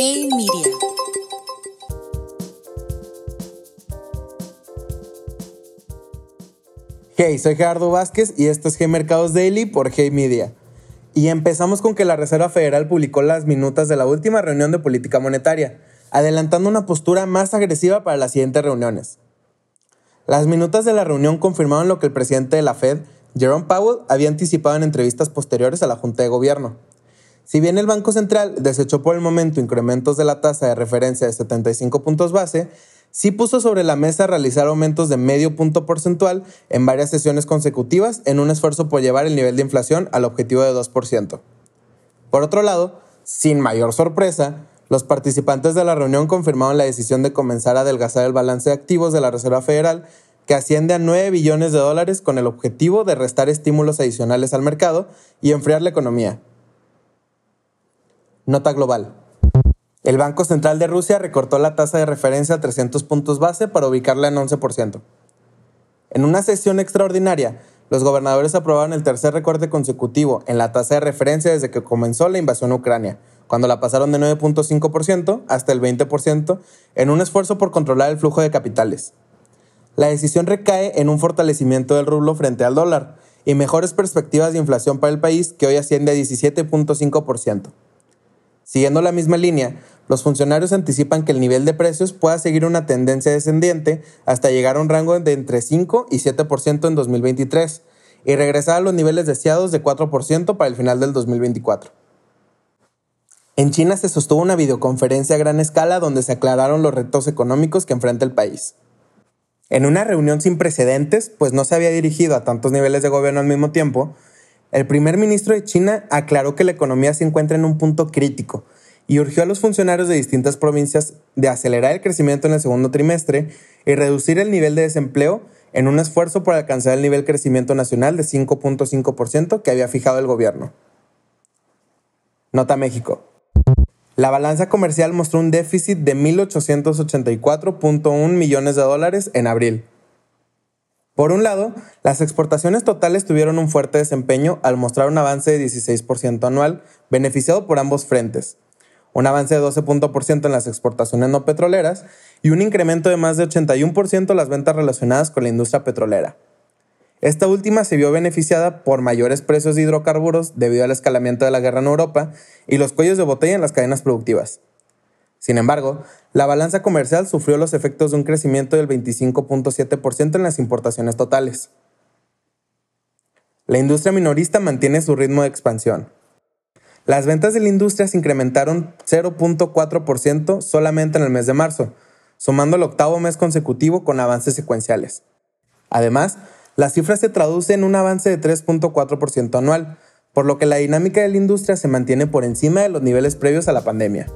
Hey Media. Hey, soy Gerardo Vázquez y esto es G Mercados Daily por Hey Media. Y empezamos con que la Reserva Federal publicó las minutas de la última reunión de política monetaria, adelantando una postura más agresiva para las siguientes reuniones. Las minutas de la reunión confirmaron lo que el presidente de la Fed, Jerome Powell, había anticipado en entrevistas posteriores a la Junta de Gobierno. Si bien el Banco Central desechó por el momento incrementos de la tasa de referencia de 75 puntos base, sí puso sobre la mesa realizar aumentos de medio punto porcentual en varias sesiones consecutivas en un esfuerzo por llevar el nivel de inflación al objetivo de 2%. Por otro lado, sin mayor sorpresa, los participantes de la reunión confirmaron la decisión de comenzar a adelgazar el balance de activos de la Reserva Federal, que asciende a 9 billones de dólares con el objetivo de restar estímulos adicionales al mercado y enfriar la economía. Nota global. El Banco Central de Rusia recortó la tasa de referencia a 300 puntos base para ubicarla en 11%. En una sesión extraordinaria, los gobernadores aprobaron el tercer recorte consecutivo en la tasa de referencia desde que comenzó la invasión a Ucrania, cuando la pasaron de 9.5% hasta el 20% en un esfuerzo por controlar el flujo de capitales. La decisión recae en un fortalecimiento del rublo frente al dólar y mejores perspectivas de inflación para el país que hoy asciende a 17.5%. Siguiendo la misma línea, los funcionarios anticipan que el nivel de precios pueda seguir una tendencia descendiente hasta llegar a un rango de entre 5 y 7% en 2023 y regresar a los niveles deseados de 4% para el final del 2024. En China se sostuvo una videoconferencia a gran escala donde se aclararon los retos económicos que enfrenta el país. En una reunión sin precedentes, pues no se había dirigido a tantos niveles de gobierno al mismo tiempo, el primer ministro de China aclaró que la economía se encuentra en un punto crítico y urgió a los funcionarios de distintas provincias de acelerar el crecimiento en el segundo trimestre y reducir el nivel de desempleo en un esfuerzo por alcanzar el nivel de crecimiento nacional de 5.5% que había fijado el gobierno. Nota México. La balanza comercial mostró un déficit de 1.884.1 millones de dólares en abril, por un lado, las exportaciones totales tuvieron un fuerte desempeño al mostrar un avance de 16% anual, beneficiado por ambos frentes, un avance de 12% en las exportaciones no petroleras y un incremento de más de 81% en las ventas relacionadas con la industria petrolera. Esta última se vio beneficiada por mayores precios de hidrocarburos debido al escalamiento de la guerra en Europa y los cuellos de botella en las cadenas productivas. Sin embargo, la balanza comercial sufrió los efectos de un crecimiento del 25.7% en las importaciones totales. La industria minorista mantiene su ritmo de expansión. Las ventas de la industria se incrementaron 0.4% solamente en el mes de marzo, sumando el octavo mes consecutivo con avances secuenciales. Además, la cifra se traduce en un avance de 3.4% anual, por lo que la dinámica de la industria se mantiene por encima de los niveles previos a la pandemia.